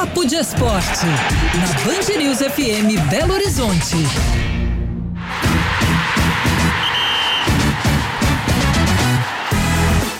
Papo de Esporte, na Band News FM Belo Horizonte.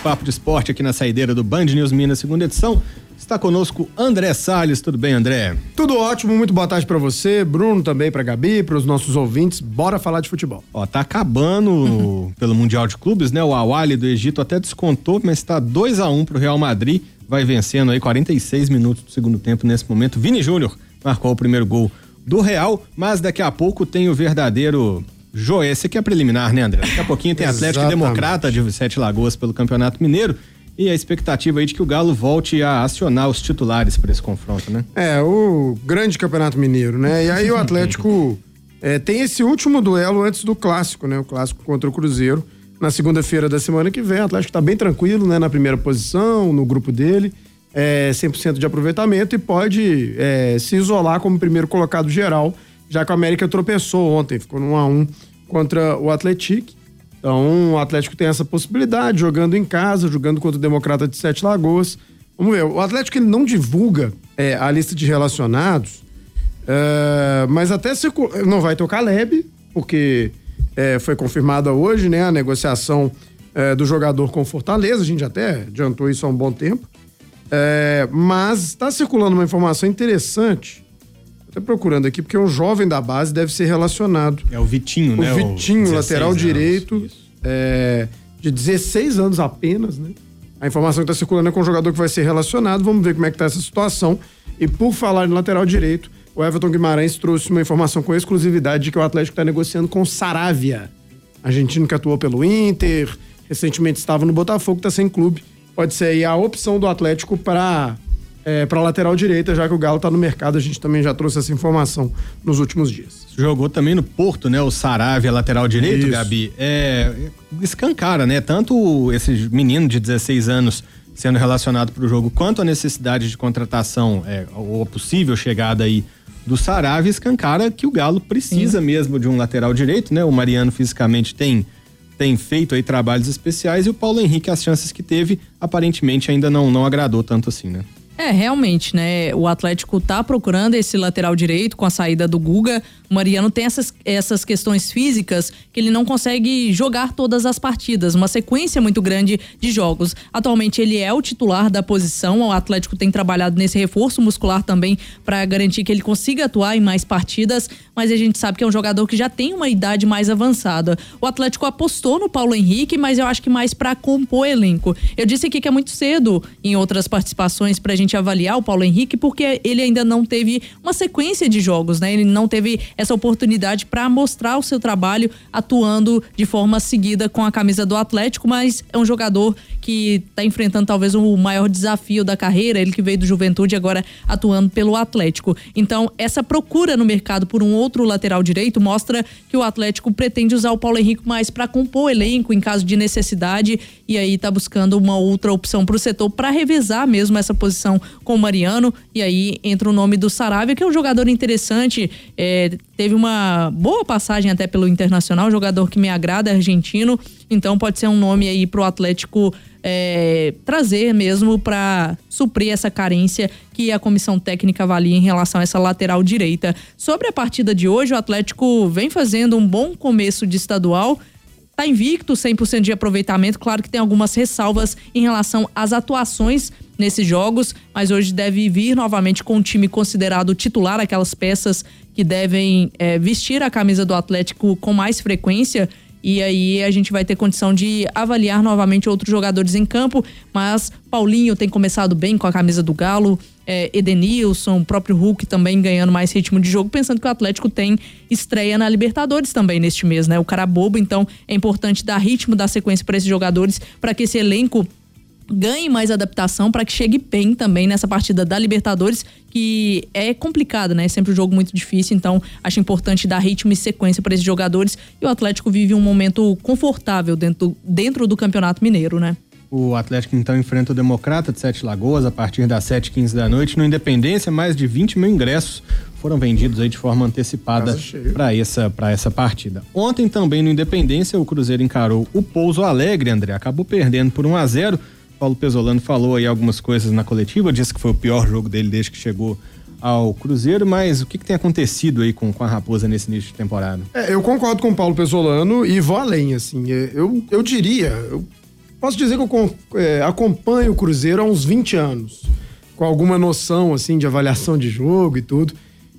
Papo de Esporte aqui na saideira do Band News Minas, segunda edição. Está conosco André Salles. Tudo bem, André? Tudo ótimo, muito boa tarde para você, Bruno também para Gabi, para os nossos ouvintes. Bora falar de futebol. Ó, tá acabando pelo Mundial de Clubes, né? O Awali do Egito até descontou, mas está 2 a 1 um pro Real Madrid. Vai vencendo aí 46 minutos do segundo tempo nesse momento. Vini Júnior marcou o primeiro gol do Real, mas daqui a pouco tem o verdadeiro Joé, esse aqui é preliminar, né, André? Daqui a pouquinho tem Atlético Democrata de Sete Lagoas pelo Campeonato Mineiro e a expectativa aí de que o Galo volte a acionar os titulares para esse confronto, né? É, o grande Campeonato Mineiro, né? E aí o Atlético é, tem esse último duelo antes do clássico, né? O clássico contra o Cruzeiro. Na segunda-feira da semana que vem, o Atlético está bem tranquilo, né? Na primeira posição, no grupo dele. É, 100% de aproveitamento e pode é, se isolar como primeiro colocado geral, já que o América tropeçou ontem, ficou no 1 a 1 contra o Atlético. Então, o Atlético tem essa possibilidade, jogando em casa, jogando contra o Democrata de Sete Lagoas. Vamos ver, o Atlético ele não divulga é, a lista de relacionados, é, mas até não vai ter o Caleb, porque é, foi confirmada hoje né, a negociação é, do jogador com Fortaleza, a gente até adiantou isso há um bom tempo. É, mas está circulando uma informação interessante Tô procurando aqui, porque um jovem da base deve ser relacionado. É o Vitinho, o né? Vitinho, o lateral anos, direito, é, de 16 anos apenas, né? A informação que está circulando é com um jogador que vai ser relacionado. Vamos ver como é que tá essa situação. E por falar em lateral direito, o Everton Guimarães trouxe uma informação com exclusividade de que o Atlético está negociando com Saravia, argentino que atuou pelo Inter, recentemente estava no Botafogo, está sem clube. Pode ser aí a opção do Atlético para é, para lateral direita, já que o Galo está no mercado. A gente também já trouxe essa informação nos últimos dias. Jogou também no Porto, né? O Saravia, lateral direito, Isso. Gabi. É, escancara, né? Tanto esse menino de 16 anos sendo relacionado para o jogo, quanto a necessidade de contratação, é, ou a possível chegada aí do Saravia, escancara que o Galo precisa Sim. mesmo de um lateral direito, né? O Mariano fisicamente tem tem feito aí trabalhos especiais e o Paulo Henrique, as chances que teve, aparentemente ainda não, não agradou tanto assim, né? É, realmente, né? O Atlético tá procurando esse lateral direito com a saída do Guga. O Mariano tem essas, essas questões físicas que ele não consegue jogar todas as partidas, uma sequência muito grande de jogos. Atualmente ele é o titular da posição, o Atlético tem trabalhado nesse reforço muscular também para garantir que ele consiga atuar em mais partidas, mas a gente sabe que é um jogador que já tem uma idade mais avançada. O Atlético apostou no Paulo Henrique, mas eu acho que mais para compor elenco. Eu disse aqui que é muito cedo em outras participações pra gente avaliar o Paulo Henrique, porque ele ainda não teve uma sequência de jogos, né? Ele não teve essa oportunidade para mostrar o seu trabalho atuando de forma seguida com a camisa do Atlético, mas é um jogador que está enfrentando talvez o maior desafio da carreira, ele que veio do Juventude agora atuando pelo Atlético. Então, essa procura no mercado por um outro lateral direito mostra que o Atlético pretende usar o Paulo Henrique mais para compor o elenco em caso de necessidade e aí está buscando uma outra opção para o setor para revezar mesmo essa posição com o Mariano e aí entra o nome do Saravia, que é um jogador interessante, é, teve uma boa passagem até pelo Internacional, jogador que me agrada, argentino. Então pode ser um nome aí pro Atlético é, trazer mesmo para suprir essa carência que a comissão técnica avalia em relação a essa lateral direita. Sobre a partida de hoje, o Atlético vem fazendo um bom começo de estadual. Tá invicto, 100% de aproveitamento. Claro que tem algumas ressalvas em relação às atuações nesses jogos, mas hoje deve vir novamente com um time considerado titular, aquelas peças que devem é, vestir a camisa do Atlético com mais frequência. E aí a gente vai ter condição de avaliar novamente outros jogadores em campo, mas Paulinho tem começado bem com a camisa do Galo, é, Edenilson, o próprio Hulk também ganhando mais ritmo de jogo, pensando que o Atlético tem estreia na Libertadores também neste mês, né? O cara bobo, então é importante dar ritmo, dar sequência para esses jogadores, para que esse elenco ganhe mais adaptação para que chegue bem também nessa partida da Libertadores, que é complicada, né? É sempre um jogo muito difícil, então acho importante dar ritmo e sequência para esses jogadores. E o Atlético vive um momento confortável dentro, dentro do Campeonato Mineiro, né? O Atlético então enfrenta o Democrata de Sete Lagoas a partir das 7h15 da noite. No Independência, mais de 20 mil ingressos foram vendidos aí de forma antecipada para essa, essa partida. Ontem também no Independência, o Cruzeiro encarou o Pouso Alegre, André. Acabou perdendo por 1 a 0 Paulo Pesolano falou aí algumas coisas na coletiva, disse que foi o pior jogo dele desde que chegou ao Cruzeiro, mas o que, que tem acontecido aí com, com a Raposa nesse início de temporada? É, eu concordo com o Paulo Pesolano e vou além, assim. É, eu, eu diria, eu posso dizer que eu é, acompanho o Cruzeiro há uns 20 anos, com alguma noção, assim, de avaliação de jogo e tudo.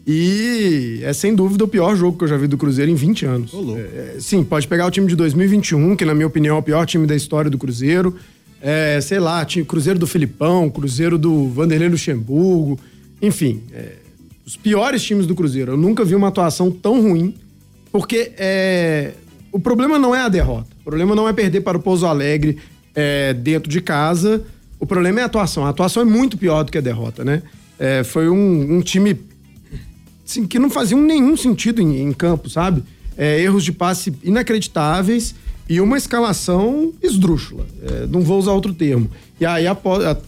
E é sem dúvida o pior jogo que eu já vi do Cruzeiro em 20 anos. Oh, é, sim, pode pegar o time de 2021, que na minha opinião é o pior time da história do Cruzeiro. É, sei lá, time, Cruzeiro do Filipão, Cruzeiro do Vanderlei Luxemburgo, enfim, é, os piores times do Cruzeiro. Eu nunca vi uma atuação tão ruim, porque é, o problema não é a derrota. O problema não é perder para o Pouso Alegre é, dentro de casa. O problema é a atuação. A atuação é muito pior do que a derrota, né? É, foi um, um time assim, que não fazia nenhum sentido em, em campo, sabe? É, erros de passe inacreditáveis e uma escalação esdrúxula. É, não vou usar outro termo. E aí,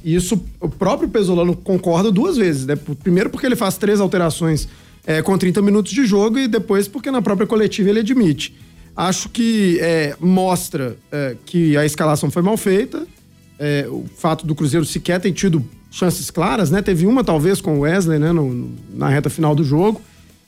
isso, o próprio Pesolano concorda duas vezes, né? Primeiro porque ele faz três alterações é, com 30 minutos de jogo e depois porque na própria coletiva ele admite. Acho que é, mostra é, que a escalação foi mal feita, é, o fato do Cruzeiro sequer ter tido chances claras, né? Teve uma talvez com o Wesley, né? No, no, na reta final do jogo.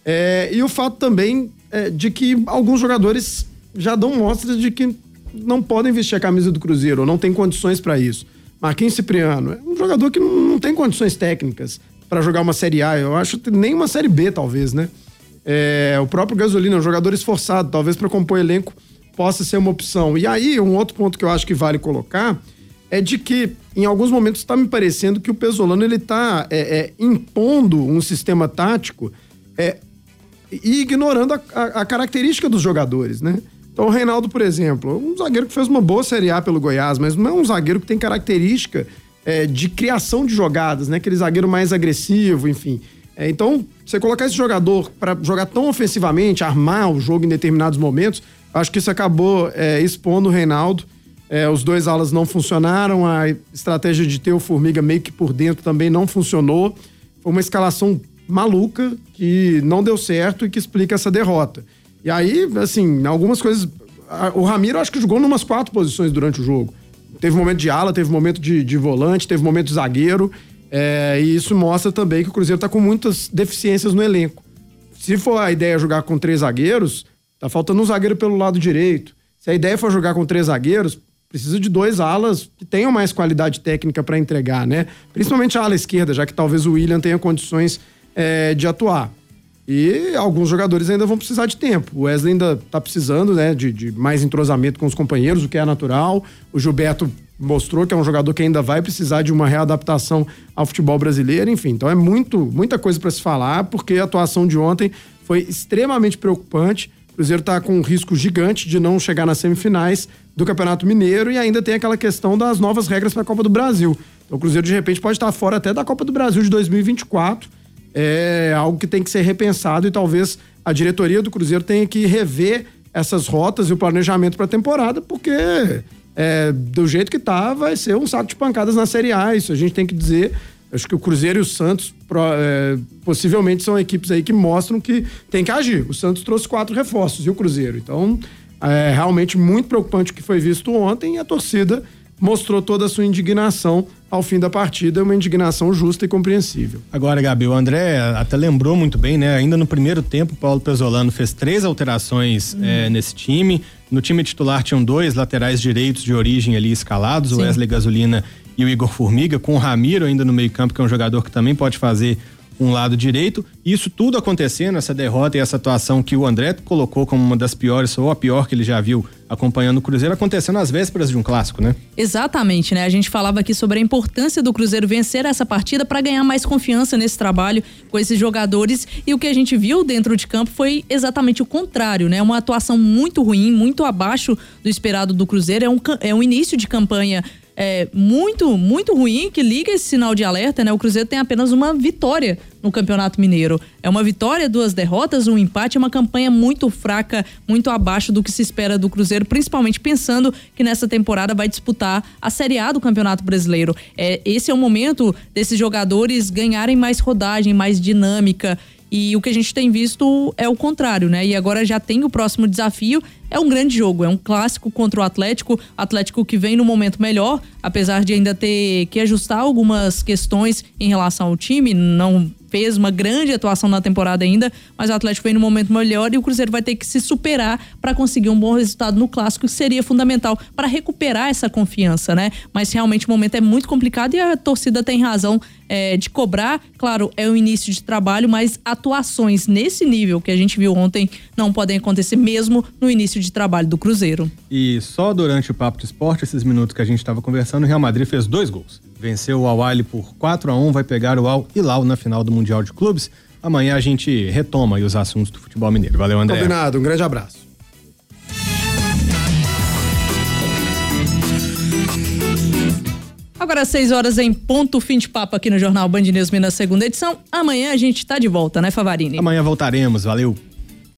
É, e o fato também de que alguns jogadores já dão mostras de que não podem vestir a camisa do Cruzeiro, ou não tem condições para isso. Marquinhos Cipriano é um jogador que não, não tem condições técnicas para jogar uma Série A, eu acho que nem uma Série B, talvez, né? É, o próprio Gasolina é um jogador esforçado, talvez para compor elenco possa ser uma opção. E aí, um outro ponto que eu acho que vale colocar é de que, em alguns momentos, está me parecendo que o Pesolano ele está é, é, impondo um sistema tático é, e ignorando a, a, a, característica dos jogadores, né? Então, o Reinaldo, por exemplo, um zagueiro que fez uma boa Série A pelo Goiás, mas não é um zagueiro que tem característica é, de criação de jogadas, né? Aquele zagueiro mais agressivo, enfim. É, então, você colocar esse jogador para jogar tão ofensivamente, armar o jogo em determinados momentos, acho que isso acabou é, expondo o Reinaldo. É, os dois alas não funcionaram, a estratégia de ter o Formiga meio que por dentro também não funcionou. Foi uma escalação maluca que não deu certo e que explica essa derrota. E aí, assim, algumas coisas. O Ramiro acho que jogou numas quatro posições durante o jogo. Teve momento de ala, teve momento de, de volante, teve momento de zagueiro. É, e isso mostra também que o Cruzeiro está com muitas deficiências no elenco. Se for a ideia jogar com três zagueiros, tá faltando um zagueiro pelo lado direito. Se a ideia for jogar com três zagueiros, precisa de dois alas que tenham mais qualidade técnica para entregar, né? Principalmente a ala esquerda, já que talvez o William tenha condições é, de atuar. E alguns jogadores ainda vão precisar de tempo. O Wesley ainda está precisando né, de, de, mais entrosamento com os companheiros, o que é natural. O Gilberto mostrou que é um jogador que ainda vai precisar de uma readaptação ao futebol brasileiro. Enfim, então é muito, muita coisa para se falar, porque a atuação de ontem foi extremamente preocupante. O Cruzeiro está com um risco gigante de não chegar nas semifinais do Campeonato Mineiro e ainda tem aquela questão das novas regras para a Copa do Brasil. Então o Cruzeiro de repente pode estar fora até da Copa do Brasil de 2024 é algo que tem que ser repensado e talvez a diretoria do Cruzeiro tenha que rever essas rotas e o planejamento para a temporada, porque é, do jeito que tá, vai ser um saco de pancadas na Série A. Isso a gente tem que dizer. Acho que o Cruzeiro e o Santos é, possivelmente são equipes aí que mostram que tem que agir. O Santos trouxe quatro reforços e o Cruzeiro. Então, é realmente muito preocupante o que foi visto ontem e a torcida mostrou toda a sua indignação ao fim da partida, uma indignação justa e compreensível. Agora, Gabi, o André até lembrou muito bem, né? Ainda no primeiro tempo, o Paulo Pesolano fez três alterações hum. é, nesse time. No time titular tinham dois laterais direitos de origem ali escalados, Sim. o Wesley Gasolina e o Igor Formiga, com o Ramiro ainda no meio-campo, que é um jogador que também pode fazer um lado direito. Isso tudo acontecendo, essa derrota e essa atuação que o André colocou como uma das piores, ou a pior que ele já viu acompanhando o Cruzeiro, acontecendo às vésperas de um clássico, né? Exatamente, né? A gente falava aqui sobre a importância do Cruzeiro vencer essa partida para ganhar mais confiança nesse trabalho com esses jogadores. E o que a gente viu dentro de campo foi exatamente o contrário, né? Uma atuação muito ruim, muito abaixo do esperado do Cruzeiro. É um, é um início de campanha é, muito, muito ruim que liga esse sinal de alerta, né? O Cruzeiro tem apenas uma vitória no Campeonato Mineiro. É uma vitória, duas derrotas, um empate, é uma campanha muito fraca, muito abaixo do que se espera do Cruzeiro, principalmente pensando que nessa temporada vai disputar a Série A do Campeonato Brasileiro. É, esse é o momento desses jogadores ganharem mais rodagem, mais dinâmica E o que a gente tem visto é o contrário, né? E agora já tem o próximo desafio. É um grande jogo, é um clássico contra o Atlético. Atlético que vem no momento melhor, apesar de ainda ter que ajustar algumas questões em relação ao time, não fez uma grande atuação na temporada ainda, mas o Atlético vem no momento melhor e o Cruzeiro vai ter que se superar para conseguir um bom resultado no clássico, que seria fundamental para recuperar essa confiança, né? Mas realmente o momento é muito complicado e a torcida tem razão é, de cobrar. Claro, é o início de trabalho, mas atuações nesse nível que a gente viu ontem não podem acontecer mesmo no início de trabalho do Cruzeiro. E só durante o Papo de Esporte, esses minutos que a gente estava conversando, o Real Madrid fez dois gols. Venceu o Al por 4 a 1 vai pegar o Al Hilal na final do Mundial de Clubes. Amanhã a gente retoma os assuntos do futebol mineiro. Valeu, André. Combinado, um grande abraço. Agora, às 6 horas em ponto, fim de papo aqui no Jornal Band News Minas, segunda edição. Amanhã a gente está de volta, né, Favarini? Amanhã voltaremos, valeu.